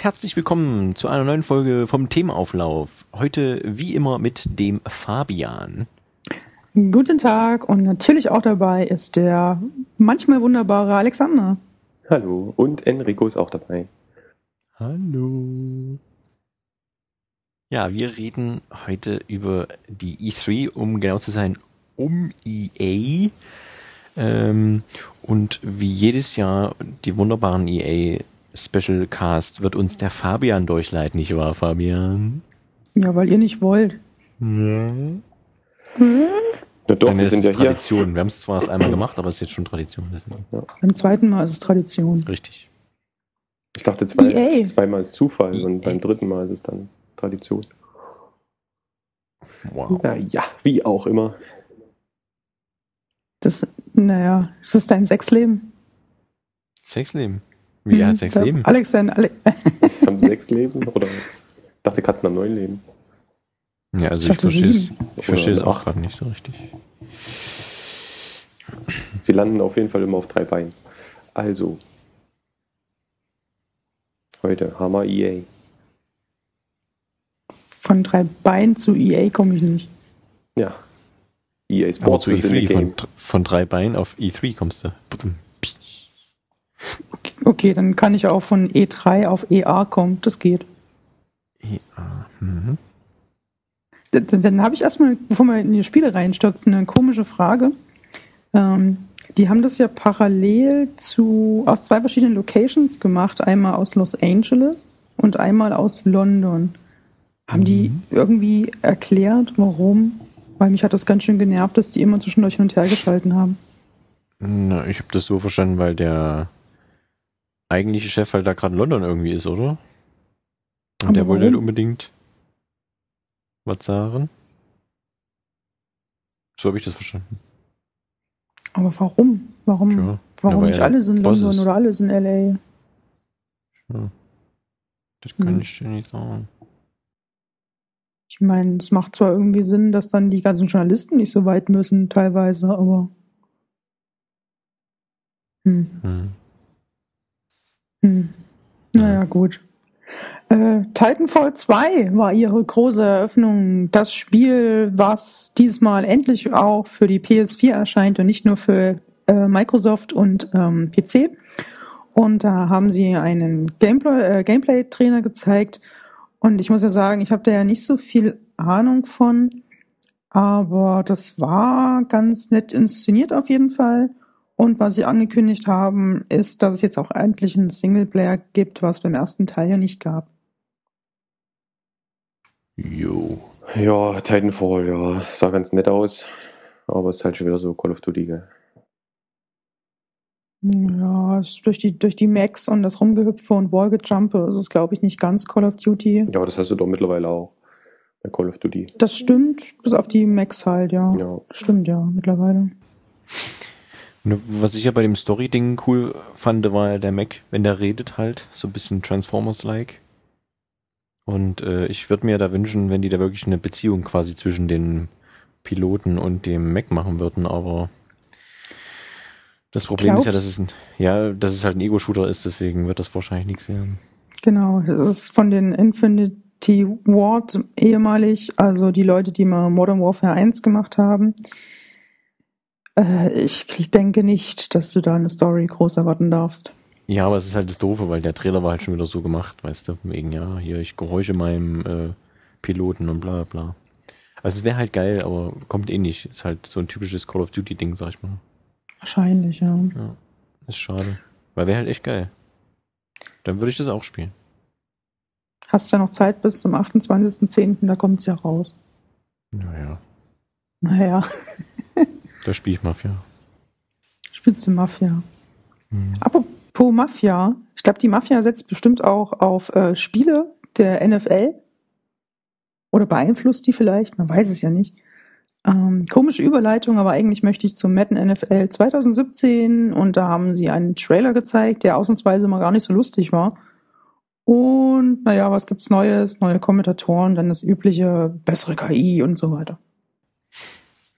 Und herzlich willkommen zu einer neuen Folge vom Themenauflauf. Heute wie immer mit dem Fabian. Guten Tag und natürlich auch dabei ist der manchmal wunderbare Alexander. Hallo und Enrico ist auch dabei. Hallo. Ja, wir reden heute über die E3, um genau zu sein, um EA. Ähm, und wie jedes Jahr die wunderbaren EA Special Cast wird uns der Fabian durchleiten, nicht wahr, Fabian? Ja, weil ihr nicht wollt. Ja. Na doch, Dann wir ist sind es ja hier. Tradition. Wir haben es zwar erst einmal gemacht, aber es ist jetzt schon Tradition. Beim zweiten Mal ist es Tradition. Richtig. Ich dachte zwei, zweimal ist Zufall EA. und beim dritten Mal ist es dann Tradition. Wow. Na ja, wie auch immer. Das, naja, ist das dein Sexleben? Sexleben. Wie er hat Hm, Sexleben? Alex, dein, Ale Ich habe sechs Leben oder ich dachte Katzen haben neun Leben. Ja, also Ich ich verstehe es, ich verstehe es auch gerade nicht so richtig. Sie landen auf jeden Fall immer auf drei Beinen. Also. Heute Hammer EA. von drei Beinen zu EA komme ich nicht. Ja. EA Aber Sports zu ist in the E3 game. von, von drei Beinen auf E3 kommst du. Okay, dann kann ich auch von E3 auf EA kommen. Das geht. Ja, mhm. Dann, dann- habe ich erstmal, bevor wir in die Spiele reinstürzen, eine komische Frage. Ähm, die haben das ja parallel zu aus zwei verschiedenen Locations gemacht, einmal aus Los Angeles und einmal aus London. Haben die irgendwie erklärt, warum? Weil mich hat das ganz schön genervt, dass die immer zwischendurch hin und her geschalten haben. Na, ich habe das so verstanden, weil der eigentliche Chef halt da gerade in London irgendwie ist, oder? Und Aber der wollte halt warum? unbedingt was sagen. So habe ich das verstanden. Aber warum? Warum, Tja, warum weil nicht alle sind in London ist. oder alle sind in LA? Das kann Mhm. ich dir nicht sagen. Ich meine, es macht zwar irgendwie Sinn, dass dann die ganzen Journalisten nicht so weit müssen, teilweise, aber. Hm, Hm. Hm. Naja, gut. Äh, Titanfall 2 war ihre große Eröffnung. Das Spiel, was diesmal endlich auch für die PS4 erscheint und nicht nur für äh, Microsoft und ähm, PC. Und da haben sie einen Gameplay- äh, Gameplay-Trainer gezeigt. Und ich muss ja sagen, ich habe da ja nicht so viel Ahnung von. Aber das war ganz nett inszeniert auf jeden Fall. Und was sie angekündigt haben, ist, dass es jetzt auch endlich einen Singleplayer gibt, was beim ersten Teil ja nicht gab. Jo. Ja, Titanfall, ja, sah ganz nett aus. Aber es ist halt schon wieder so Call of Duty, gell? Ja, durch die, durch die Max und das Rumgehüpfe und Wallgejumpe ist es, glaube ich, nicht ganz Call of Duty. Ja, aber das hast du doch mittlerweile auch bei Call of Duty. Das stimmt, bis auf die Max halt, ja. Ja. Stimmt, ja, mittlerweile. Und Was ich ja bei dem Story-Ding cool fand, war ja der Mac, wenn der redet halt, so ein bisschen Transformers-like. Und äh, ich würde mir da wünschen, wenn die da wirklich eine Beziehung quasi zwischen den Piloten und dem Mac machen würden, aber das Problem ist ja, dass es ein, ja, dass es halt ein Ego-Shooter ist, deswegen wird das wahrscheinlich nichts werden. Genau, das ist von den Infinity Ward ehemalig, also die Leute, die mal Modern Warfare 1 gemacht haben. Äh, ich denke nicht, dass du da eine Story groß erwarten darfst. Ja, aber es ist halt das Doofe, weil der Trailer war halt schon wieder so gemacht, weißt du, wegen, ja, hier, ich gehorche meinem äh, Piloten und bla bla. Also es wäre halt geil, aber kommt eh nicht. Ist halt so ein typisches Call of Duty-Ding, sag ich mal. Wahrscheinlich, ja. Ja, ist schade. Weil wäre halt echt geil. Dann würde ich das auch spielen. Hast ja noch Zeit bis zum 28.10., da kommt's ja raus. Naja, Naja, da spiele ich Mafia. spielst du Mafia. Hm. Apropos Mafia, ich glaube, die Mafia setzt bestimmt auch auf äh, Spiele der NFL. Oder beeinflusst die vielleicht, man weiß es ja nicht. Ähm, komische Überleitung, aber eigentlich möchte ich zum Madden NFL 2017 und da haben sie einen Trailer gezeigt, der ausnahmsweise mal gar nicht so lustig war. Und naja, was gibt's Neues? Neue Kommentatoren, dann das übliche bessere KI und so weiter.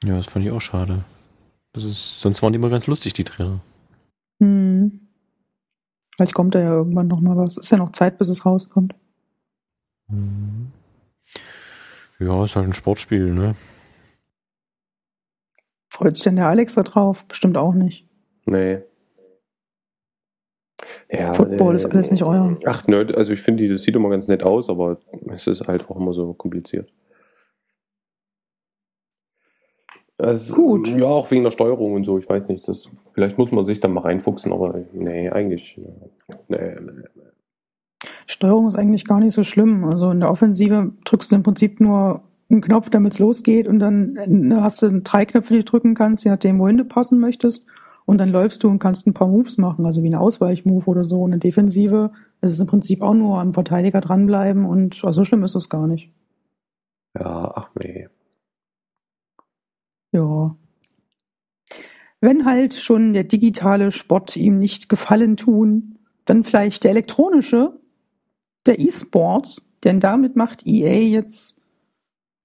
Ja, das fand ich auch schade. Das ist, sonst waren die immer ganz lustig, die Trailer. Hm. Vielleicht kommt da ja irgendwann noch mal was. Ist ja noch Zeit, bis es rauskommt. Mhm. Ja, ist halt ein Sportspiel, ne? Freut sich denn der Alex da drauf? Bestimmt auch nicht. Nee. Ja, Football äh, ist alles nicht euer. Ach, nö, also ich finde, das sieht immer ganz nett aus, aber es ist halt auch immer so kompliziert. Also, Gut. Ja, auch wegen der Steuerung und so, ich weiß nicht. Das, vielleicht muss man sich da mal reinfuchsen, aber nee, eigentlich. Nee, nee. Steuerung ist eigentlich gar nicht so schlimm. Also in der Offensive drückst du im Prinzip nur einen Knopf, damit es losgeht und dann äh, hast du drei Knöpfe, die du drücken kannst, je nachdem, wohin du passen möchtest. Und dann läufst du und kannst ein paar Moves machen, also wie ein Ausweichmove oder so. Und in der Defensive ist es im Prinzip auch nur am Verteidiger dranbleiben und also so schlimm ist es gar nicht. Ja, ach nee. Ja. Wenn halt schon der digitale Sport ihm nicht gefallen tun, dann vielleicht der elektronische, der E-Sport, denn damit macht EA jetzt,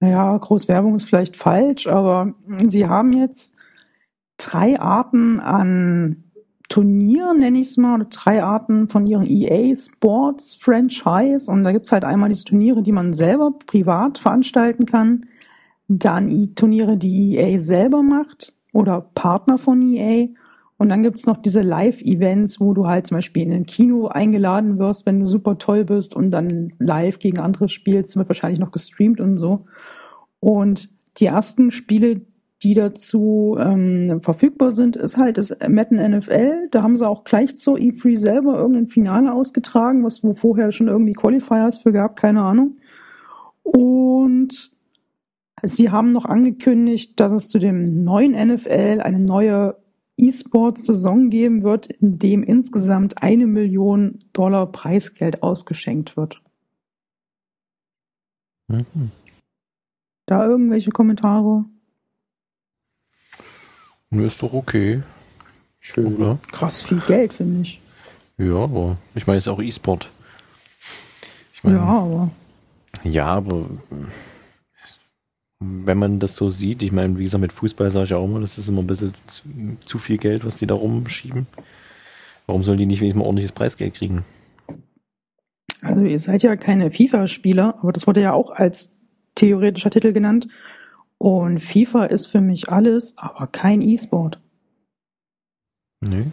naja, Großwerbung ist vielleicht falsch, aber sie haben jetzt drei Arten an Turnieren, nenne ich es mal, oder drei Arten von ihren EA Sports Franchise. Und da gibt's halt einmal diese Turniere, die man selber privat veranstalten kann. Dann Turniere, die EA selber macht oder Partner von EA. Und dann gibt's noch diese Live-Events, wo du halt zum Beispiel in ein Kino eingeladen wirst, wenn du super toll bist und dann live gegen andere spielst, wird wahrscheinlich noch gestreamt und so. Und die ersten Spiele, die dazu ähm, verfügbar sind, ist halt das Madden NFL. Da haben sie auch gleich zur E3 selber irgendein Finale ausgetragen, was wo vorher schon irgendwie Qualifiers für gab, keine Ahnung. Und sie haben noch angekündigt, dass es zu dem neuen NFL eine neue E-Sports-Saison geben wird, in dem insgesamt eine Million Dollar Preisgeld ausgeschenkt wird. Mhm. Da irgendwelche Kommentare? Nö, Ist doch okay, Schön. oder? Krass viel Geld, finde ich. Ja, aber ich meine, es ist auch E-Sport. Ich meine, Ja, aber Ja, aber wenn man das so sieht, ich meine, wie gesagt, mit Fußball sage ich auch immer, das ist immer ein bisschen zu, zu viel Geld, was die da rumschieben. Warum sollen die nicht wenigstens mal ordentliches Preisgeld kriegen? Also ihr seid ja keine FIFA-Spieler, aber das wurde ja auch als theoretischer Titel genannt. Und FIFA ist für mich alles, aber kein E-Sport. Nee.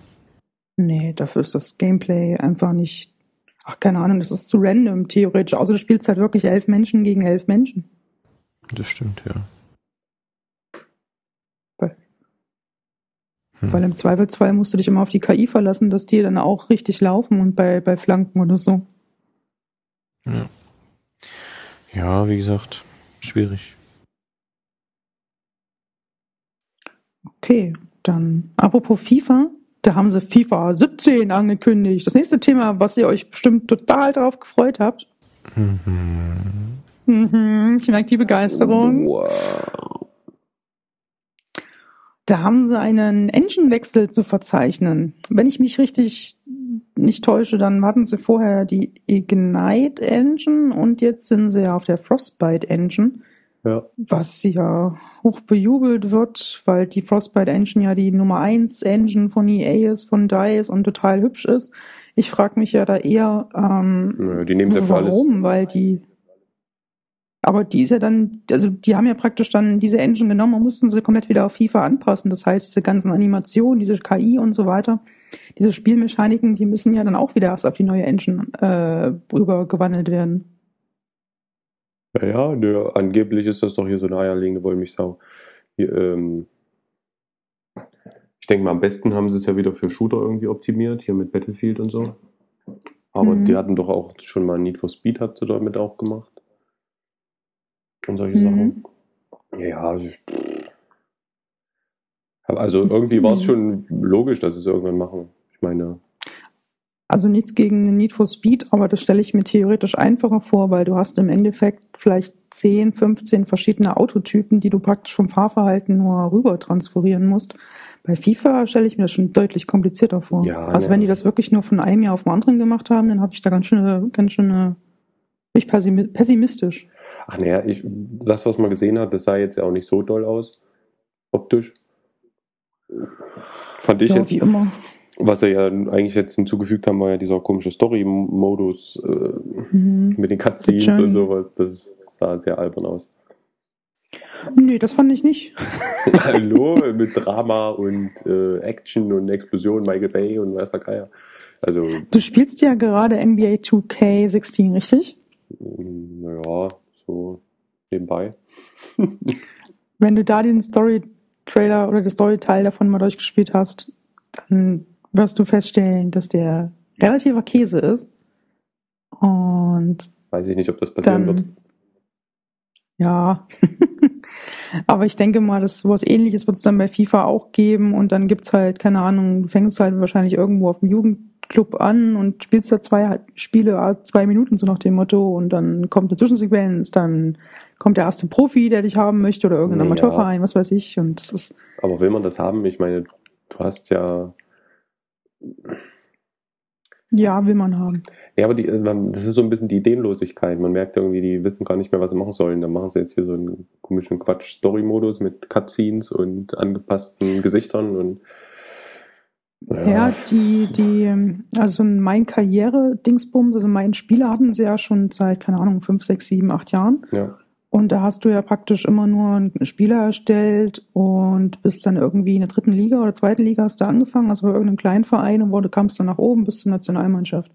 Nee, dafür ist das Gameplay einfach nicht. Ach, keine Ahnung, das ist zu random, theoretisch. Außer du spielst halt wirklich elf Menschen gegen elf Menschen. Das stimmt, ja. Weil, Hm. weil im Zweifelsfall musst du dich immer auf die KI verlassen, dass die dann auch richtig laufen und bei, bei Flanken oder so. Ja. Ja, wie gesagt, schwierig. Okay, dann apropos FIFA, da haben sie FIFA 17 angekündigt. Das nächste Thema, was ihr euch bestimmt total drauf gefreut habt. Mhm. Mhm, ich merke die Begeisterung. Wow. Da haben sie einen Engine-Wechsel zu verzeichnen. Wenn ich mich richtig nicht täusche, dann hatten sie vorher die Ignite Engine und jetzt sind sie ja auf der Frostbite Engine, Ja. was ja hoch bejubelt wird, weil die Frostbite Engine ja die Nummer 1 Engine von EA ist, von DICE und total hübsch ist. Ich frage mich ja da eher, ähm, Nö, die nehmen sie für alles. warum, weil die aber die ist ja dann, also die haben ja praktisch dann diese Engine genommen und mussten sie komplett wieder auf FIFA anpassen. Das heißt, diese ganzen Animationen, diese KI und so weiter, diese Spielmechaniken, die müssen ja dann auch wieder erst auf die neue Engine äh, rübergewandelt werden. Ja, ja, nö, angeblich ist das doch hier so eine eierlegende Wollmilchsau. Hier, ähm, ich denke mal, am besten haben sie es ja wieder für Shooter irgendwie optimiert, hier mit Battlefield und so. Aber Mhm. die hatten doch auch schon mal Need for Speed, hat sie damit auch gemacht. Und solche Mhm. Sachen. Ja, also, ich- also irgendwie war es Mhm. schon logisch, dass sie es irgendwann machen. Ich meine, Also nichts gegen den Need for Speed, aber das stelle ich mir theoretisch einfacher vor, weil du hast im Endeffekt vielleicht 10, 15 verschiedene Autotypen, die du praktisch vom Fahrverhalten nur rüber transferieren musst. Bei FIFA stelle ich mir das schon deutlich komplizierter vor. Ja, also ne. wenn die das wirklich nur von einem Jahr auf den anderen gemacht haben, dann habe ich da ganz schön, ganz schön, äh, bin ich pessimistisch. Ach naja, ich, das, was man gesehen hat, das sah jetzt ja auch nicht so doll aus. Optisch. Fand ich Ja, jetzt. wie immer. Was sie ja eigentlich jetzt hinzugefügt haben, war ja dieser komische Story-Modus äh, Mhm. mit den Cutscenes und sowas. Das sah sehr albern aus. Nee, das fand ich nicht. Hallo, mit Drama und äh, Action und Explosion, Michael Bay und weiß der Geier. Also, Du spielst ja gerade NBA 2K16, richtig? naja, so nebenbei. Wenn du da den Story-Trailer oder den Story-Teil davon mal durchgespielt hast, dann wirst du feststellen, dass der relativer Käse ist. Und Weiß ich nicht, ob das passieren wird. dann, ja. Aber ich denke mal, dass sowas ähnliches wird es dann bei FIFA auch geben und dann gibt's halt, keine Ahnung, du fängst halt wahrscheinlich irgendwo auf dem Jugendclub an und spielst da zwei Spiele, ah, zwei Minuten so nach dem Motto und dann kommt eine Zwischensequenz, dann kommt der erste Profi, der dich haben möchte oder irgendein Ja. Amateurverein, was weiß ich und das ist, Aber will man das haben? Ich meine, du hast ja. ja, will man haben. Ja, aber die, äh, das ist so ein bisschen die Ideenlosigkeit. Man merkt irgendwie, die wissen gar nicht mehr, was sie machen sollen. Dann machen sie jetzt hier so einen komischen Quatsch-Story-Modus mit Cutscenes und angepassten Gesichtern und. Ja, die, die, ähm, also mein Karriere-Dingsbums, also mein Spieler hatten sie ja schon seit, keine Ahnung, fünf, sechs, sieben, acht Jahren. ja. Und da hast du ja praktisch immer nur einen Spieler erstellt und bist dann irgendwie in der dritten Liga oder zweiten Liga hast du angefangen, also bei irgendeinem kleinen Verein und wurde, kamst dann nach oben bis zur Nationalmannschaft.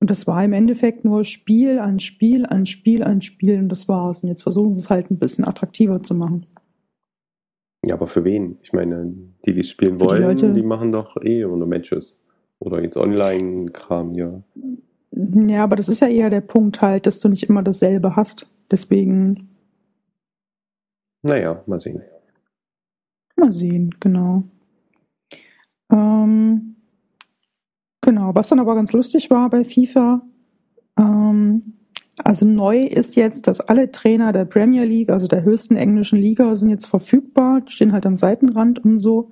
Und das war im Endeffekt nur Spiel an Spiel an Spiel an Spiel und das war's. Und jetzt versuchen sie es halt ein bisschen attraktiver zu machen. Ja, aber für wen? Ich meine, die, die spielen Für die wollen, Leute. die machen doch eh nur Matches. Oder jetzt Online-Kram hier. Ja, aber das ist ja eher der Punkt halt, dass du nicht immer dasselbe hast. Deswegen Naja, mal sehen. Mal sehen, genau. Ähm, genau, was dann aber ganz lustig war bei FIFA, ähm, also neu ist jetzt, dass alle Trainer der Premier League, also der höchsten englischen Liga, sind jetzt verfügbar, stehen halt am Seitenrand und so.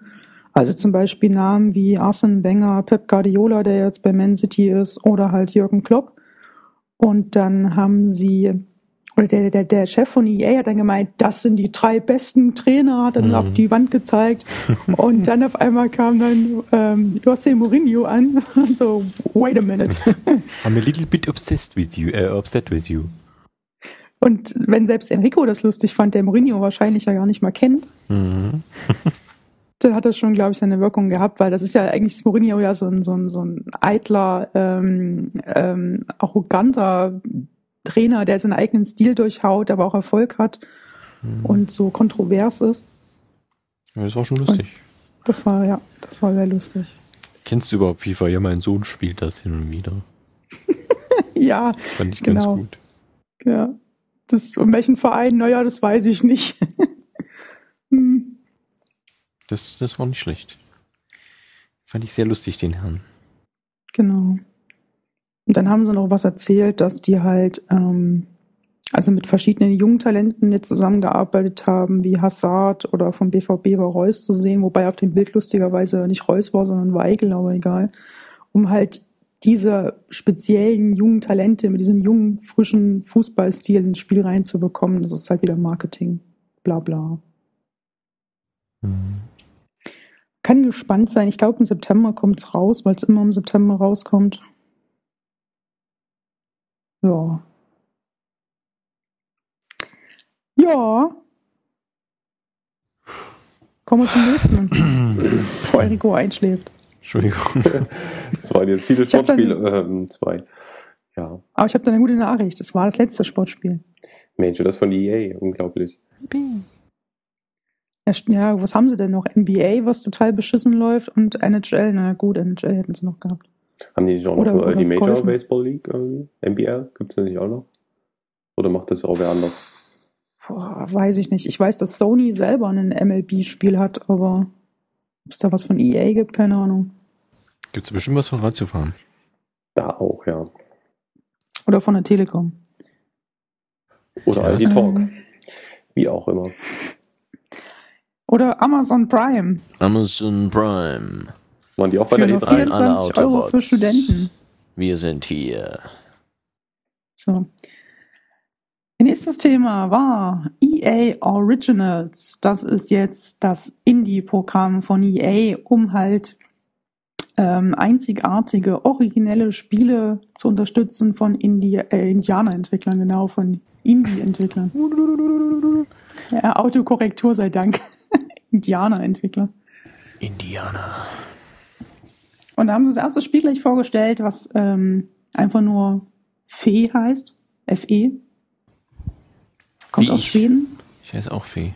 Also zum Beispiel Namen wie Arsene Wenger, Pep Guardiola, der jetzt bei Man City ist, oder halt Jürgen Klopp. Und dann haben sie oder der, der, der Chef von EA hat dann gemeint, das sind die drei besten Trainer, hat dann Mhm. auf die Wand gezeigt. Und dann auf einmal kam dann ähm, José Mourinho an und so, wait a minute. I'm a little bit obsessed with you, äh, upset with you. Und wenn selbst Enrico das lustig fand, der Mourinho wahrscheinlich ja gar nicht mal kennt, Mhm. dann hat das schon, glaube ich, seine Wirkung gehabt, weil das ist ja eigentlich ist Mourinho ja so ein, so ein, so ein eitler, ähm, ähm, arroganter Trainer, der seinen eigenen Stil durchhaut, aber auch Erfolg hat und so kontrovers ist. Ja, das war schon lustig. Das war, ja, das war sehr lustig. Kennst du überhaupt FIFA? Ja, mein Sohn spielt das hin und wieder. Ja, Fand ich Genau. ganz gut. ja. Das, um welchen Verein? Naja, das weiß ich nicht. Hm, Das, das war nicht schlecht. Fand ich sehr lustig, den Herrn. genau. Und dann haben sie noch was erzählt, dass die halt, ähm, also mit verschiedenen jungen Talenten jetzt zusammengearbeitet haben, wie Hazard oder vom BVB war Reus zu sehen, wobei auf dem Bild lustigerweise nicht Reus war, sondern Weigel, aber egal. Um halt diese speziellen jungen Talente mit diesem jungen, frischen Fußballstil ins Spiel reinzubekommen. Das ist halt wieder Marketing. Bla bla. Mhm. Kann gespannt sein. Ich glaube, im September kommt's raus, weil es immer im September rauskommt. Ja. Ja. Kommen wir zum nächsten, bevor Enrico einschläft. Entschuldigung. Das waren jetzt viele Sportspiele, ähm, zwei. Ja. Aber ich habe da eine gute Nachricht. Das war das letzte Sportspiel. Mensch, das von EA, unglaublich. Ja, was haben sie denn noch? NBA, was total beschissen läuft und NHL. Na gut, NHL hätten sie noch gehabt. Haben die nicht auch noch Oder- äh, oder die Major Golfen. Baseball League irgendwie? MBL? Gibt's das nicht auch noch? Oder macht das auch wer anders? Boah, weiß ich nicht. Ich weiß, dass Sony selber ein MLB-Spiel hat, aber ob es da was von EA gibt, keine Ahnung. Gibt's bestimmt was von Radiofahren? Da auch, ja. Oder von der Telekom. Oder Ja. Aldi Talk. Ähm, Wie auch immer. Oder Amazon Prime. Amazon Prime. Waren die auch bei Für der nur E3? vier- 24 alle Euro für. Studenten. Wir sind hier. So. Nächstes Thema war EA Originals. Das ist jetzt das Indie-Programm von EA, um halt ähm, einzigartige, originelle Spiele zu unterstützen von äh, Indianer-Entwicklern, genau, von Indie-Entwicklern. ja, Autokorrektur sei Dank. Indianer-Entwickler. Indianer. Und da haben sie das erste Spiel gleich vorgestellt, was ähm, einfach nur Fee heißt. F-E. Kommt Wie aus ich. Schweden. Ich heiße auch Fee.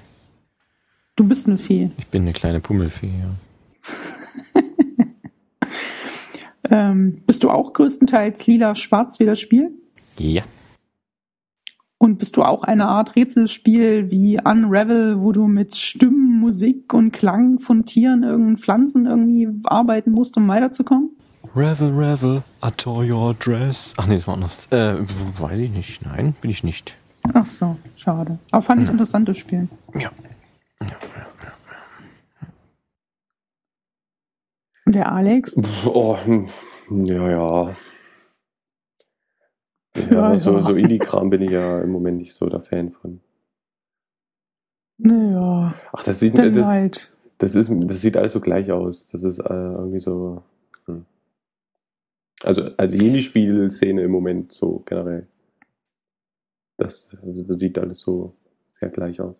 Du bist eine Fee. Ich bin eine kleine Pummelfee, ja. Ähm, bist du auch größtenteils lila-schwarz wie das Spiel? Ja. Und bist du auch eine Art Rätselspiel wie Unravel, wo du mit Stimmen, Musik und Klang von Tieren, irgendeinen Pflanzen irgendwie arbeiten musst, um weiterzukommen? Revel, Revel, I tore your dress. Ach nee, das war anders. Äh, weiß ich nicht. Nein, bin ich nicht. Ach so, schade. Aber fand ich interessant, das Spiel. Ja. Und der Alex? Oh, hm, ja, ja. Ja, Ja, so, so Indie-Kram bin ich ja im Moment nicht so der Fan von. Naja, Ach, das sieht, dann das, halt. das ist, das sieht alles so gleich aus. Das ist äh, irgendwie so. Hm. Also, also die Indie-Spiel-Szene im Moment so generell. Das, das sieht alles so sehr gleich aus.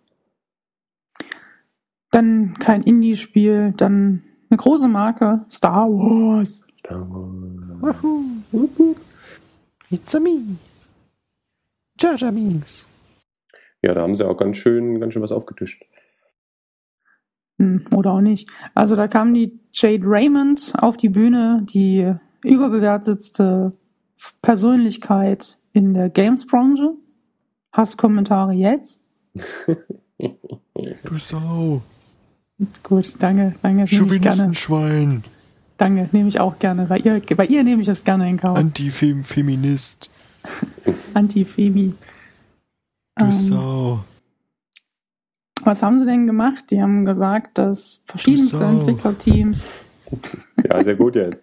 Dann kein Indie-Spiel, dann eine große Marke, Star Wars. It's a me. Jar Binks. Ja, da haben sie auch ganz schön, ganz schön was aufgetischt. Hm, oder auch nicht. Also da kam die Jade Raymond auf die Bühne, die überbewertetste Persönlichkeit in der Games-Branche. Hasskommentare jetzt. Du Sau. Gut, danke, danke, nehme ich gerne. Chauvinistenschwein. Danke, nehme ich auch gerne. Bei ihr, bei ihr nehme ich das gerne in Kauf. Antifeminist. Anti-Femi. Du Ähm, Sau. Was haben sie denn gemacht? Die haben gesagt, dass verschiedenste. Entwicklerteams Ja, sehr gut jetzt.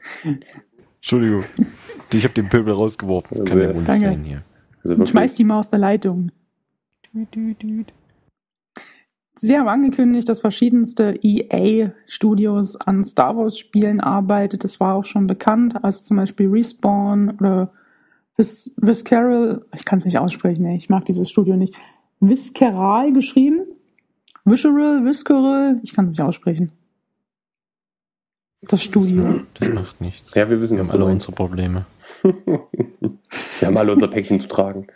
Entschuldigung. Ich habe den Pöbel rausgeworfen. Das kann ja wohl nicht sein hier. Also schmeißt die mal aus der Leitung. Sie haben angekündigt, dass verschiedenste EA-Studios an Star Wars-Spielen arbeitet. Das war auch schon bekannt. Also zum Beispiel Respawn oder Vis Visceral. Ich kann es nicht aussprechen, ich mag dieses Studio nicht. Visceral geschrieben. Visceral, Visceral. Ich kann es nicht aussprechen. Das Studio. Das macht nichts. Ja, wir wissen, Wir haben alle unsere Probleme. Wir haben alle unser Päckchen zu tragen.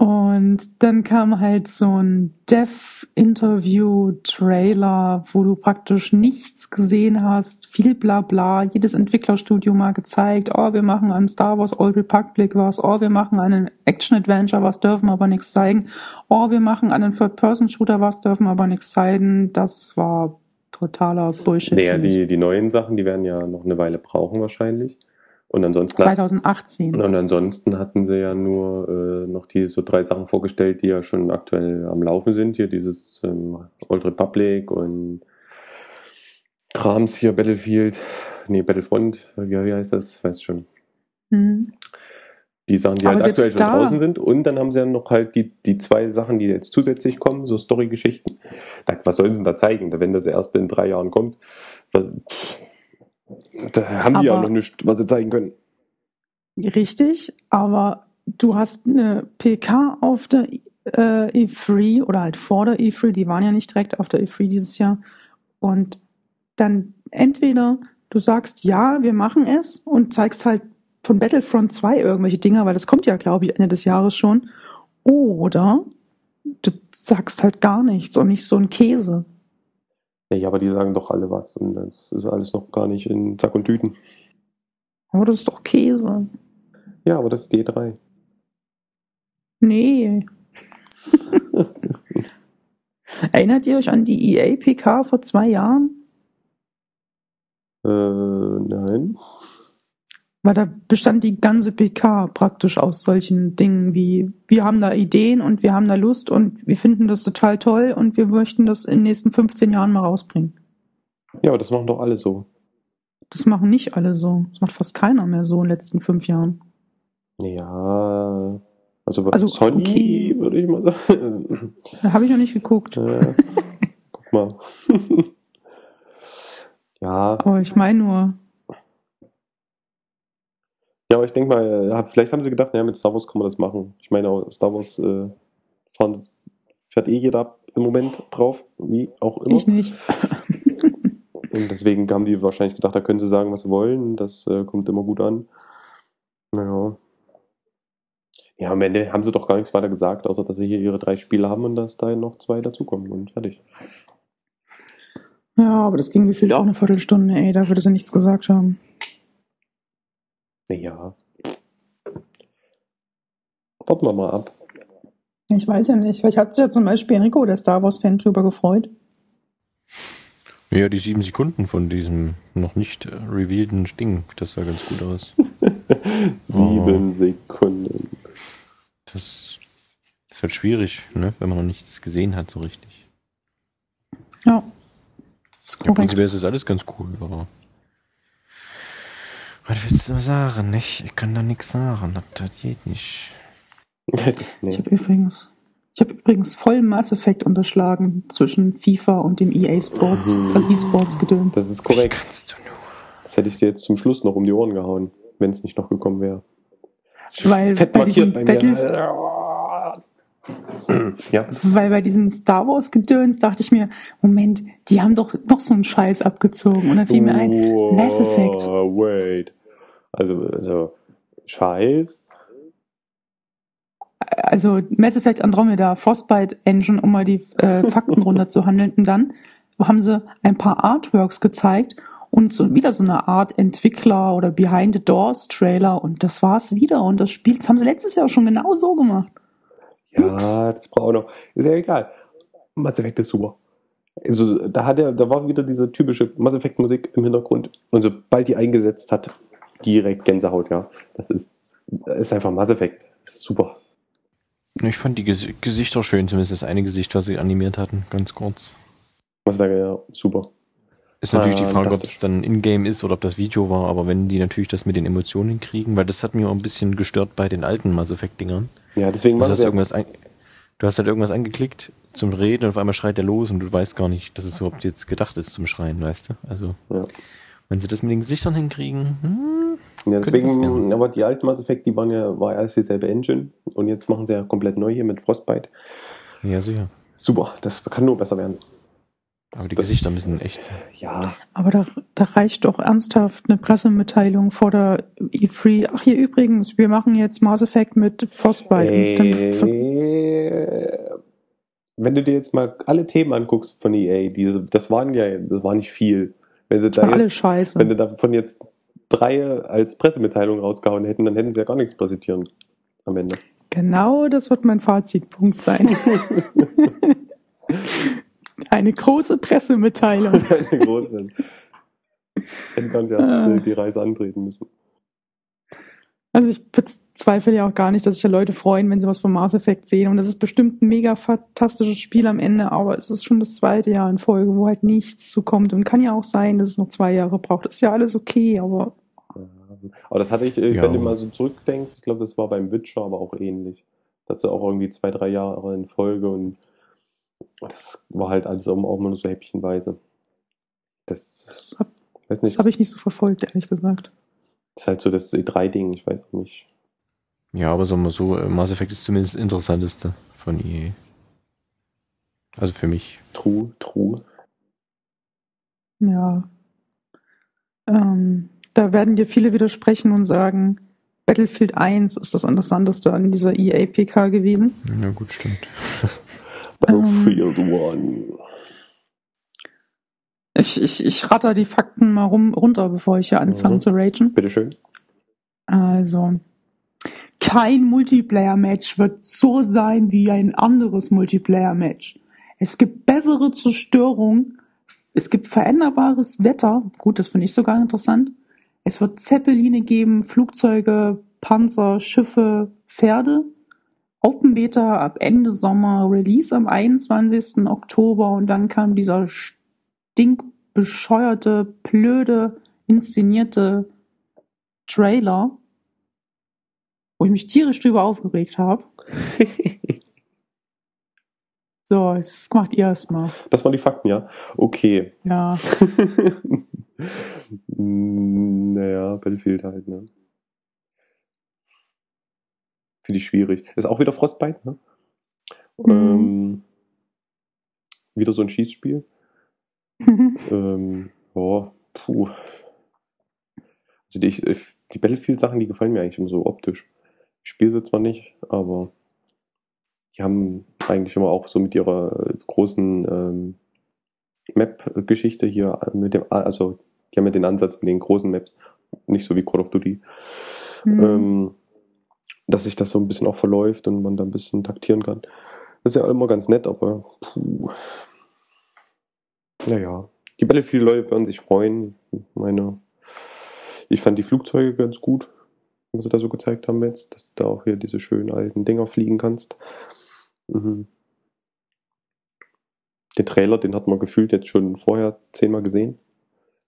Und dann kam halt so ein Dev-Interview-Trailer, wo du praktisch nichts gesehen hast, viel Blabla, jedes Entwicklerstudio mal gezeigt, oh, wir machen an Star Wars Old Republic was, oh, wir machen einen Action-Adventure was, dürfen aber nichts zeigen, oh, wir machen einen Third-Person-Shooter was, dürfen aber nichts zeigen. Das war totaler Bullshit. Naja, die, die neuen Sachen, die werden ja noch eine Weile brauchen wahrscheinlich. Und ansonsten, 2018. und ansonsten hatten sie ja nur äh, noch die so drei Sachen vorgestellt, die ja schon aktuell am Laufen sind. Hier dieses ähm, Old Republic und Krams hier, Battlefield, nee, Battlefront, wie, wie heißt das? Weißt schon. Mhm. Die Sachen, die Aber halt aktuell schon da- draußen sind. Und dann haben sie ja noch halt die, die zwei Sachen, die jetzt zusätzlich kommen, so Story-Geschichten. Was sollen sie denn da zeigen, wenn das erst in drei Jahren kommt? Was, da haben die ja Aber- noch nichts, was sie zeigen können. Richtig, aber du hast eine PK auf der äh, E3 oder halt vor der E3, die waren ja nicht direkt auf der E3 dieses Jahr. Und dann entweder du sagst, ja, wir machen es und zeigst halt von Battlefront 2 irgendwelche Dinge, weil das kommt ja, glaube ich, Ende des Jahres schon. Oder du sagst halt gar nichts und nicht so ein Käse. Ja, aber die sagen doch alle was und das ist alles noch gar nicht in Sack und Tüten. Aber das ist doch Käse. Ja, aber das ist D3. Nee. Erinnert ihr euch an die EA-PK vor zwei Jahren? Äh, nein. Weil da bestand die ganze PK praktisch aus solchen Dingen wie, wir haben da Ideen und wir haben da Lust und wir finden das total toll und wir möchten das in den nächsten 15 Jahren mal rausbringen. Ja, aber das machen doch alle so. Das machen nicht alle so. Das macht fast keiner mehr so in den letzten fünf Jahren. Ja. Also, Also, Sony, okay. würde ich mal sagen. Da habe ich noch nicht geguckt. äh, guck mal. Ja, Aber ich meine nur, ja, aber ich denke mal, ja, vielleicht haben sie gedacht, ja, mit Star Wars kann man das machen. Ich meine, auch Star Wars äh, fahren, fährt eh jeder im Moment drauf, wie auch immer. ich nicht. Und deswegen haben die wahrscheinlich gedacht, da können sie sagen, was sie wollen. Das äh, kommt immer gut an. Naja. Ja, am Ende haben sie doch gar nichts weiter gesagt, außer dass sie hier ihre drei Spiele haben und dass da noch zwei dazukommen und fertig. Ja, aber das ging gefühlt auch eine Viertelstunde, ey, dafür, dass sie nichts gesagt haben. Naja. Warten wir mal ab. Ich weiß ja nicht. Vielleicht hat sich ja zum Beispiel Enrico, der Star Wars-Fan, drüber gefreut. Ja, die sieben Sekunden von diesem noch nicht äh, revealten Ding, das sah ganz gut aus. Sieben Sekunden. Das ist halt schwierig, ne? wenn man noch nichts gesehen hat so richtig. Ja. Das ist Ja, korrekt. prinzipiell ist das alles ganz cool, aber. Was willst du sagen, nicht? Ich kann da nichts sagen, das, das geht nicht. Ich nee. habe übrigens, ich habe übrigens voll Mass Effect unterschlagen zwischen FIFA und dem EA Sports, Mhm. äh, E-Sports gedöns. Das ist Wie korrekt. kannst du nur? Das hätte ich dir jetzt zum Schluss noch um die Ohren gehauen, wenn es nicht noch gekommen wäre. Weil Fett bei markiert bei Battle, mir. Ja, weil bei diesem Star Wars Gedöns dachte ich mir, Moment, die haben doch noch so einen Scheiß abgezogen. Und dann fiel mir ein, Oh, Mass Effect. Wait. Also, also, Scheiß. also Mass Effect Andromeda, Frostbite Engine, um mal die äh, Fakten runterzuhandeln. Und dann haben sie ein paar Artworks gezeigt und so wieder so eine Art Entwickler oder Behind the Doors Trailer und das war's wieder. Und das Spiel, das haben sie letztes Jahr schon genau so gemacht. Ja, das braucht auch noch. Ist ja egal. Mass Effect ist super. Also, da hat er, da war wieder diese typische Mass Effect Musik im Hintergrund. Und sobald die eingesetzt hat, direkt Gänsehaut, ja. Das ist, ist einfach Mass Effect. Ist super. Ich fand die Ges Gesichter schön, zumindest das eine Gesicht, was sie animiert hatten, ganz kurz. Was da, ja, super. Ist natürlich die Ah, Frage, ob es dann in-game ist oder ob das Video war, aber wenn die natürlich das mit den Emotionen kriegen, weil das hat mir auch ein bisschen gestört bei den alten Mass Effect-Dingern. Ja, deswegen Du machen hast, ja, irgendwas ein, du hast halt irgendwas angeklickt zum Reden und auf einmal schreit der los und du weißt gar nicht, dass es überhaupt jetzt gedacht ist zum Schreien, weißt du? Also, Ja. wenn sie das mit den Gesichtern hinkriegen, hm, ja, deswegen, aber die alten Mass Effect, die waren ja, war erst dieselbe Engine. Und jetzt machen sie ja komplett neu hier mit Frostbite. ja, sicher. Super, das kann nur besser werden. Aber die Das- Gesichter müssen echt sein. Ja, Aber da, da reicht doch ernsthaft eine Pressemitteilung vor der E3. Ach hier übrigens, wir machen jetzt Mass Effect mit Frostbite. Äh, wenn du dir jetzt mal alle Themen anguckst von EA, diese, das waren ja, das war nicht viel. Wenn sie da jetzt, scheiße. wenn sie davon jetzt drei als Pressemitteilung rausgehauen hätten, dann hätten sie ja gar nichts präsentieren am Ende. Genau das wird mein Fazitpunkt sein. Eine große Pressemitteilung. Eine große. Hätten dann erst Ah. äh, die Reise antreten müssen. Also ich bezweifle ja auch gar nicht, dass sich ja Leute freuen, wenn sie was von Mass Effect sehen. Und das ist bestimmt ein mega fantastisches Spiel am Ende, aber es ist schon das zweite Jahr in Folge, wo halt nichts zukommt. Und kann ja auch sein, dass es noch zwei Jahre braucht. Ist ja alles okay, aber Aber das hatte ich, äh, Ja. wenn du mal so zurückdenkst, ich glaube, das war beim Witcher aber auch ähnlich. Das auch irgendwie zwei, drei Jahre in Folge und das war halt alles auch immer nur so häppchenweise. Das, das habe weiß nicht, hab ich nicht so verfolgt, ehrlich gesagt. das ist halt so das E3-Ding, ich weiß auch nicht. Ja, aber sagen wir so, äh, Mass Effect ist zumindest das Interessanteste von EA. Also für mich. True, true. Ja. Ähm, da werden dir viele widersprechen und sagen, Battlefield 1 ist das Interessanteste an dieser EA-PK gewesen. Ja, gut, stimmt. Battlefield One. Ich, ich, ich ratter die Fakten mal rum, runter, bevor ich hier anfange Mhm. zu ragen. Bitteschön. Also, kein Multiplayer-Match wird so sein wie ein anderes Multiplayer-Match. Es gibt bessere Zerstörung, es gibt veränderbares Wetter, gut, das finde ich sogar interessant. Es wird Zeppeline geben, Flugzeuge, Panzer, Schiffe, Pferde. Open Beta ab Ende Sommer, Release am 21. Oktober und dann kam dieser stinkbescheuerte, blöde, inszenierte Trailer, wo ich mich tierisch drüber aufgeregt habe. So, jetzt macht ihr es mal. Das waren die Fakten, ja? Okay. Ja. naja, Battlefield halt, ne? Finde ich schwierig. Ist auch wieder Frostbite, ne? Mhm. Ähm, wieder so ein Schießspiel. ähm, boah, puh. Also die, die Battlefield-Sachen, die gefallen mir eigentlich immer so optisch. Ich spiele sie zwar nicht, aber die haben eigentlich immer auch so mit ihrer großen ähm, Map-Geschichte hier mit dem, also die haben ja den Ansatz mit den großen Maps, nicht so wie Call of Duty, Mhm. ähm, dass sich das so ein bisschen auch verläuft und man da ein bisschen taktieren kann. Das ist ja immer ganz nett, aber puh. Naja, die Battlefield-Leute werden sich freuen. Ich Meine, ich fand die Flugzeuge ganz gut, was sie da so gezeigt haben jetzt, dass du da auch hier diese schönen alten Dinger fliegen kannst. Mhm. Den Trailer, den hat man gefühlt jetzt schon vorher zehnmal gesehen.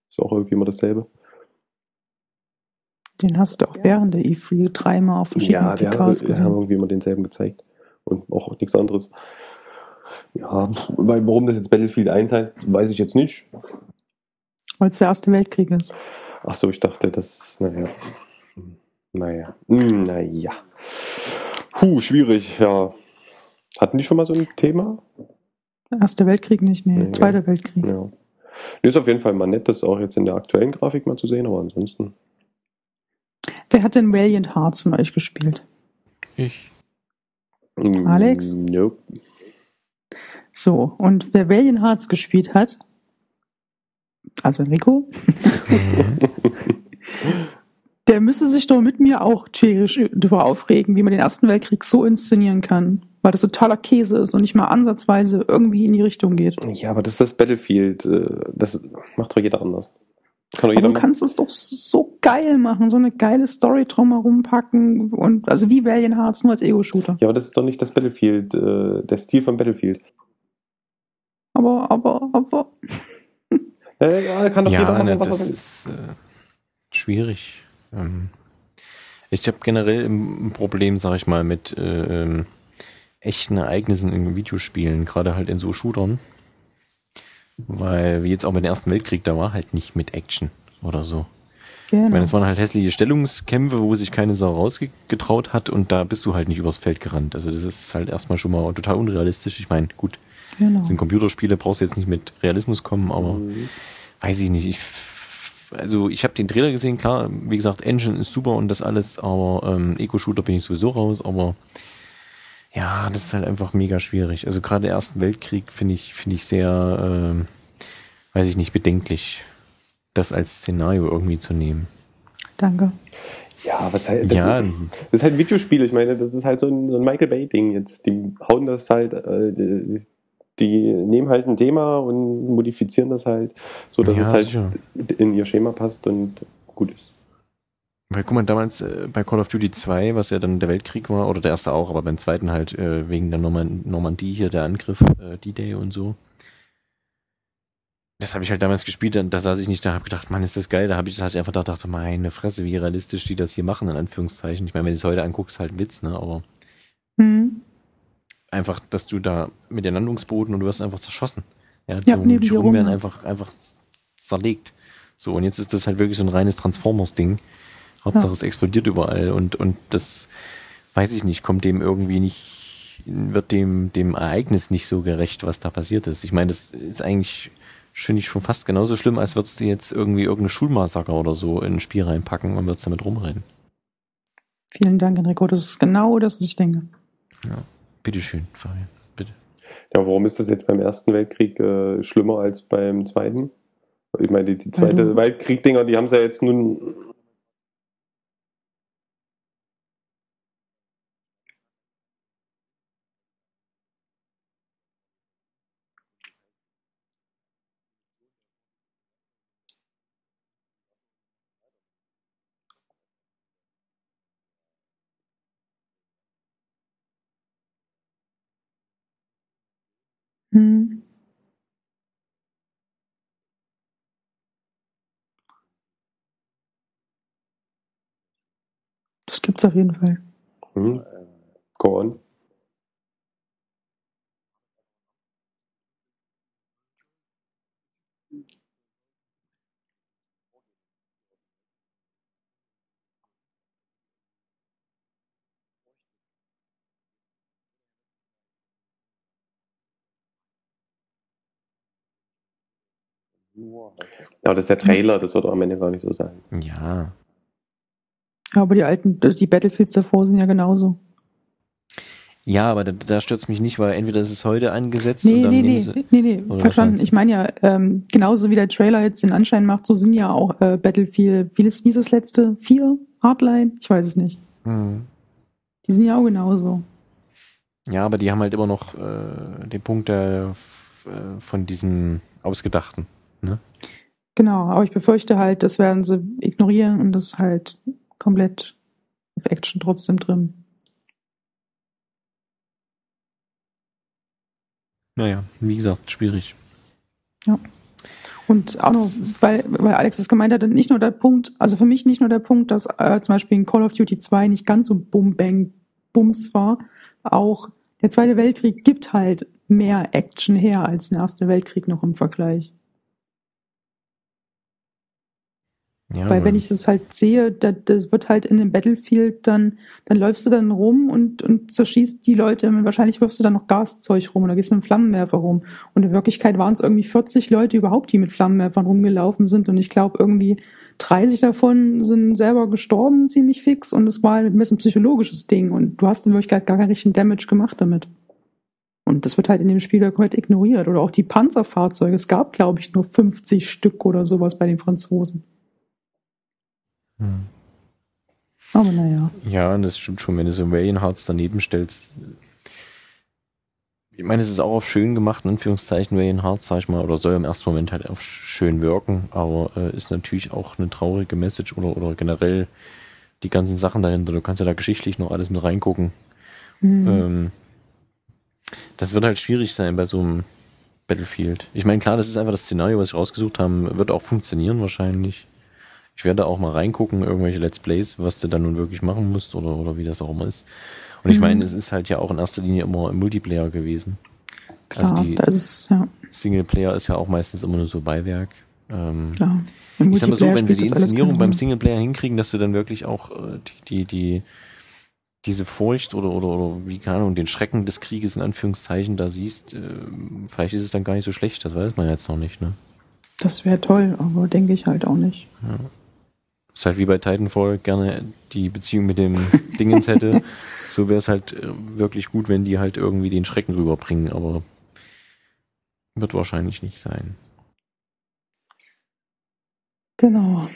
Ist auch irgendwie immer dasselbe. Den hast du auch während der E3 dreimal auf verschiedenen Ja, der, PKs der haben gesehen. irgendwie immer denselben gezeigt. Und auch nichts anderes. Ja, weil warum das jetzt Battlefield 1 heißt, weiß ich jetzt nicht. Weil es der Erste Weltkrieg ist. Ach so, ich dachte, das, naja. Naja. Hm, Naja. Puh, schwierig, ja. Hatten die schon mal so ein Thema? Erster Weltkrieg nicht, nee. Nee, Zweiter Weltkrieg. Ja. Nee, Ist auf jeden Fall mal nett, das auch jetzt in der aktuellen Grafik mal zu sehen, aber ansonsten. Wer hat denn Valiant Hearts von euch gespielt? Ich. mm, Alex? Nope. So, und wer Valiant Hearts gespielt hat, also Enrico, der müsste sich doch mit mir auch tierisch darüber aufregen, wie man den Ersten Weltkrieg so inszenieren kann. Weil das totaler Käse ist und nicht mal ansatzweise irgendwie in die Richtung geht. Ja, aber das ist das Battlefield. äh, Das macht doch jeder anders. Kann Aber jeder du kannst es doch so geil machen, so eine geile Story drumherum packen und also wie Valiant Hearts nur als Ego-Shooter. Ja, aber das ist doch nicht das Battlefield, äh, der Stil von Battlefield. Aber, aber, aber. Äh, ja, kann doch jeder Ja, machen, ne, was das er ist äh, schwierig. Ähm, ich habe generell ein Problem, sag ich mal, mit äh, ähm, echten Ereignissen in Videospielen, gerade halt in so Shootern. Weil, wie jetzt auch mit dem Ersten Weltkrieg, da war halt nicht mit Action oder so. Genau. Ich meine, es waren halt hässliche Stellungskämpfe, wo sich keine Sau rausgetraut hat und da bist du halt nicht übers Feld gerannt. Also das ist halt erstmal schon mal total unrealistisch. Ich meine, gut, genau. das sind Computerspiele, brauchst du jetzt nicht mit Realismus kommen, aber Mhm. weiß ich nicht. Ich, also ich habe den Trailer gesehen, klar, wie gesagt, Engine ist super und das alles, aber ähm, Eco-Shooter bin ich sowieso raus, aber ja, das ist halt einfach mega schwierig. Also gerade der Ersten Weltkrieg finde ich, finde ich sehr, ähm, weiß ich nicht, bedenklich, das als Szenario irgendwie zu nehmen. Danke. Ja, was halt, das, ja, ist, das ist halt ein Videospiel. Ich meine, das ist halt so ein, so ein Michael Bay-Ding jetzt. Die hauen das halt, äh, die, die nehmen halt ein Thema und modifizieren das halt, so dass Ja, es halt sicher. in ihr Schema passt und gut ist. Weil guck mal, damals äh, bei Call of Duty 2, was ja dann der Weltkrieg war, oder der erste auch, aber beim zweiten halt äh, wegen der Norman Normandie hier, der Angriff, äh, D-Day und so. Das habe ich halt damals gespielt, und da saß ich nicht da, habe gedacht, Mann, ist das geil. Da habe ich, da hatte ich einfach gedacht, dachte, meine Fresse, wie realistisch die das hier machen, in Anführungszeichen. Ich meine, wenn du es heute anguckst, halt ein Witz, ne? Aber Hm. einfach, dass du da mit den Landungsbooten und du wirst einfach zerschossen. Ja, Ja, die neben um werden einfach, einfach zerlegt. So, und jetzt ist das halt wirklich so ein reines Transformers-Ding. Hauptsache Ja. es explodiert überall und, und das, weiß ich nicht, kommt dem irgendwie nicht, wird dem, dem Ereignis nicht so gerecht, was da passiert ist. Ich meine, das ist eigentlich, finde ich schon fast genauso schlimm, als würdest du jetzt irgendwie irgendeine Schulmassaker oder so in ein Spiel reinpacken und würdest damit rumrennen. Vielen Dank, Enrico. Das ist genau das, was ich denke. Bitteschön, Fabian, bitte. Ja, warum ist das jetzt beim Ersten Weltkrieg äh, schlimmer als beim Zweiten? Ich meine, die, die zweite Weltkrieg-Dinger, die haben sie ja jetzt nun. gibt es auf jeden Fall. Hm. Go on. Aber das ist der Trailer, das wird am Ende gar nicht so sein. Ja. Aber die alten, die Battlefields davor sind ja genauso. Ja, aber da, da stört mich nicht, weil entweder ist es heute angesetzt Nee, und dann nee, nehmen nee, sie. nee, nee, was verstanden. Ich meine ja, ähm, genauso wie der Trailer jetzt den Anschein macht, so sind ja auch äh, Battlefield, wie ist, wie ist das letzte? Vier? Hardline? Ich weiß es nicht. Hm. Die sind ja auch genauso. Ja, aber die haben halt immer noch äh, den Punkt der, äh, von diesem Ausgedachten. Genau, aber ich befürchte halt, das werden sie ignorieren und das halt komplett auf Action trotzdem drin. Naja, wie gesagt, schwierig. Und auch noch, Das weil, weil Alex es gemeint hat, nicht nur der Punkt, also für mich nicht nur der Punkt, dass äh, zum Beispiel in Call of Duty 2 nicht ganz so bum bang bums war, auch der Zweite Weltkrieg gibt halt mehr Action her als der Erste Weltkrieg noch im Vergleich. Ja, Weil wenn ich das halt sehe, da, das wird halt in dem Battlefield dann, dann läufst du dann rum und, und zerschießt die Leute, wahrscheinlich wirfst du dann noch Gaszeug rum oder gehst mit einem Flammenwerfer rum. Und in Wirklichkeit waren es irgendwie 40 Leute überhaupt, die mit Flammenwerfern rumgelaufen sind und ich glaube irgendwie 30 davon sind selber gestorben, ziemlich fix und es war halt ein bisschen psychologisches Ding und du hast in Wirklichkeit gar keinen richtigen Damage gemacht damit. Und das wird halt in dem Spiel komplett ignoriert. Oder auch die Panzerfahrzeuge. Es gab, glaube ich, nur 50 Stück oder sowas bei den Franzosen. Hm. Aber naja. Ja, und das stimmt schon, wenn du so Valiant Hearts daneben stellst. Ich meine, es ist auch auf schön gemacht, in Anführungszeichen, Valiant Hearts, sag ich mal, oder soll im ersten Moment halt auf schön wirken, aber äh, ist natürlich auch eine traurige Message oder, oder generell die ganzen Sachen dahinter. Du kannst ja da geschichtlich noch alles mit reingucken. Mhm. Ähm, das wird halt schwierig sein bei so einem Battlefield. Ich meine, klar, das ist einfach das Szenario, was ich rausgesucht haben, wird auch funktionieren wahrscheinlich. Ich werde auch mal reingucken, irgendwelche Let's Plays, was du dann nun wirklich machen musst oder, oder wie das auch immer ist. Und ich Mhm. meine, es ist halt ja auch in erster Linie immer im Multiplayer gewesen. Klar, also die ist ja, Singleplayer ist ja auch meistens immer nur so Beiwerk. Ähm, klar. Ich sag mal so, wenn sie die Inszenierung beim. Singleplayer hinkriegen, dass du dann wirklich auch äh, die, die, die diese Furcht oder, oder, oder wie keine Ahnung, den Schrecken des Krieges in Anführungszeichen da siehst, äh, vielleicht ist es dann gar nicht so schlecht, das weiß man jetzt noch nicht, ne? Das wäre toll, aber denke ich halt auch nicht. Ist halt wie bei Titanfall gerne die Beziehung mit dem Dingens hätte. So wäre es halt äh, wirklich gut, wenn die halt irgendwie den Schrecken rüberbringen, aber wird wahrscheinlich nicht sein. Genau.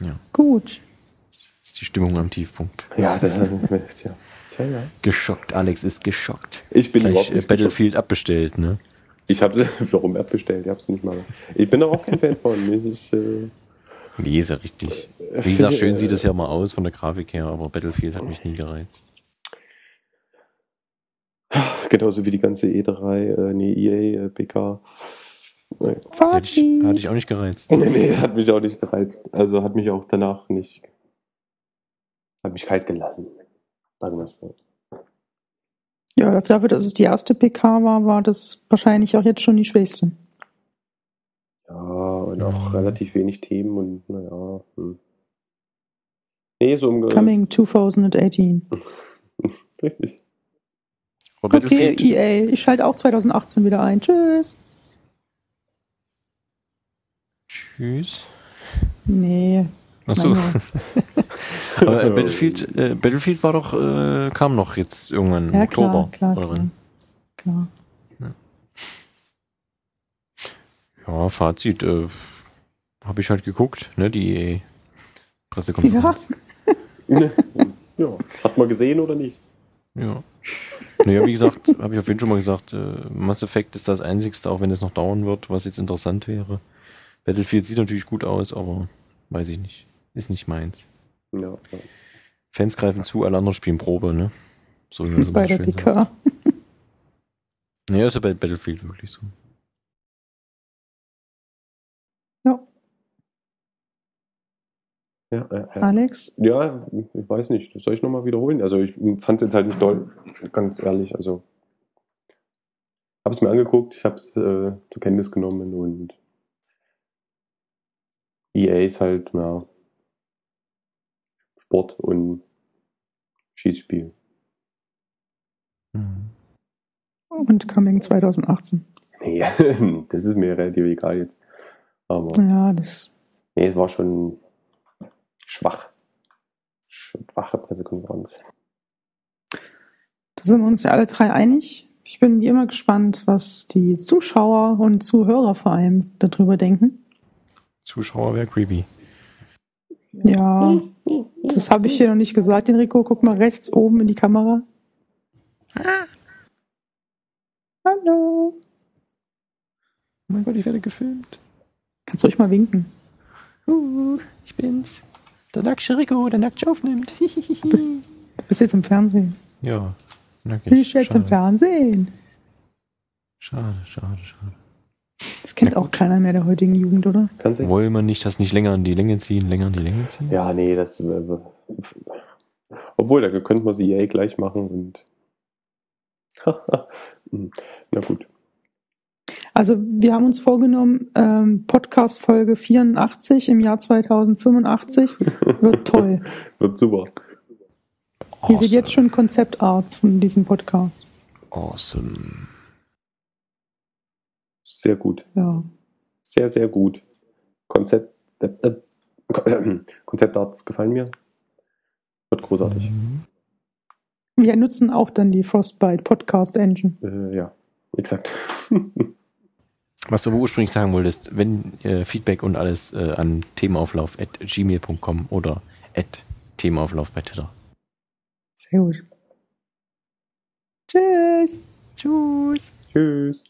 Ja. Gut. Ist die Stimmung am Tiefpunkt. Ja, das, tja. Tja, ja. Geschockt, Alex ist geschockt. Ich bin Gleich überhaupt äh, nicht Battlefield abbestellt, ne? Ich habe sie warum App bestellt, ich hab's nicht mal. Ich bin da auch kein Fan von. Ich, äh, Nee, ist ja richtig. Wie gesagt, schön sieht es ja mal aus von der Grafik her, aber Battlefield hat mich nie gereizt. genauso wie die ganze E3, äh, nee, EA, äh, PK. Nee. Die hatte ich, Fazit. hatte ich auch nicht gereizt. nee, nee, hat mich auch nicht gereizt. Also hat mich auch danach nicht. Hat mich kalt gelassen. Sagen wir es so. Ja, dafür, dass es die erste PK war, war das wahrscheinlich auch jetzt schon die schwächste. Ja, und auch relativ wenig Themen und naja. Hm. Nee, so im Coming 2018. Richtig. Okay, EA, ich schalte auch 2018 wieder ein. Tschüss. tschüss. Nee. Achso. Aber äh, Battlefield, äh, Battlefield war doch, äh, kam noch jetzt irgendwann im Ja, Oktober. klar, klar, klar. klar. Ja, Fazit, äh, habe ich halt geguckt, ne, die Pressekonferenz. ja, hat man gesehen oder nicht? Ja. Naja, wie gesagt, habe ich auf jeden Fall schon mal gesagt, äh, Mass Effect ist das einzigste, auch wenn es noch dauern wird, was jetzt interessant wäre. Battlefield sieht natürlich gut aus, aber weiß ich nicht. Ist nicht meins. Ja, ja. Fans greifen zu, alle anderen spielen Probe, ne? So wie man so Bei der. PK. Naja, ist ja bei Battlefield wirklich so. Ja. Ja, ja, ja. Alex? ja, ich weiß nicht. Das soll ich nochmal wiederholen? Also ich fand es jetzt halt nicht doll, ganz ehrlich. Also habe es mir angeguckt, ich habe es äh, zur Kenntnis genommen und EA ist halt ja, Sport und Schießspiel. Mhm. Und Coming 2018. Nee, das ist mir relativ egal jetzt. Aber Ja, das. nee, es war schon schwach. Schwache Pressekonferenz. Da sind wir uns ja alle drei einig. Ich bin wie immer gespannt, was die Zuschauer und Zuhörer vor allem darüber denken. Zuschauer wäre creepy. Ja, das habe ich hier noch nicht gesagt, Enrico. Guck mal rechts oben in die Kamera. Hallo. Oh mein Gott, ich werde gefilmt. Kannst du euch mal winken? Uh, ich bin's. Der nackte Rico, der nackt aufnimmt. Du bist jetzt im Fernsehen. ja, nackig. Ich jetzt im schade. Fernsehen. schade, schade, schade. Kennt auch keiner mehr der heutigen Jugend, oder? Wollen wir nicht das nicht länger in die Länge ziehen, länger in die Länge ziehen? Ja, nee, das. Äh, obwohl, da könnte man sie EA gleich machen und. Hm, Na gut. Also wir haben uns vorgenommen, ähm, Podcast Folge 84 im Jahr 2085 wird toll. Wird super. Ihr seht jetzt schon Konzeptarts von diesem Podcast. Awesome. Sehr gut. Ja. Sehr, sehr gut. Konzept. Äh, äh, Konzeptarts gefallen mir. Wird großartig. Mhm. Wir nutzen auch dann die Frostbite Podcast Engine. Äh, ja, exakt. Was du ursprünglich sagen wolltest, wenn äh, Feedback und alles äh, an themauflauf at gmail.com oder at themauflauf bei Twitter. Sehr gut. Tschüss. Tschüss. Tschüss.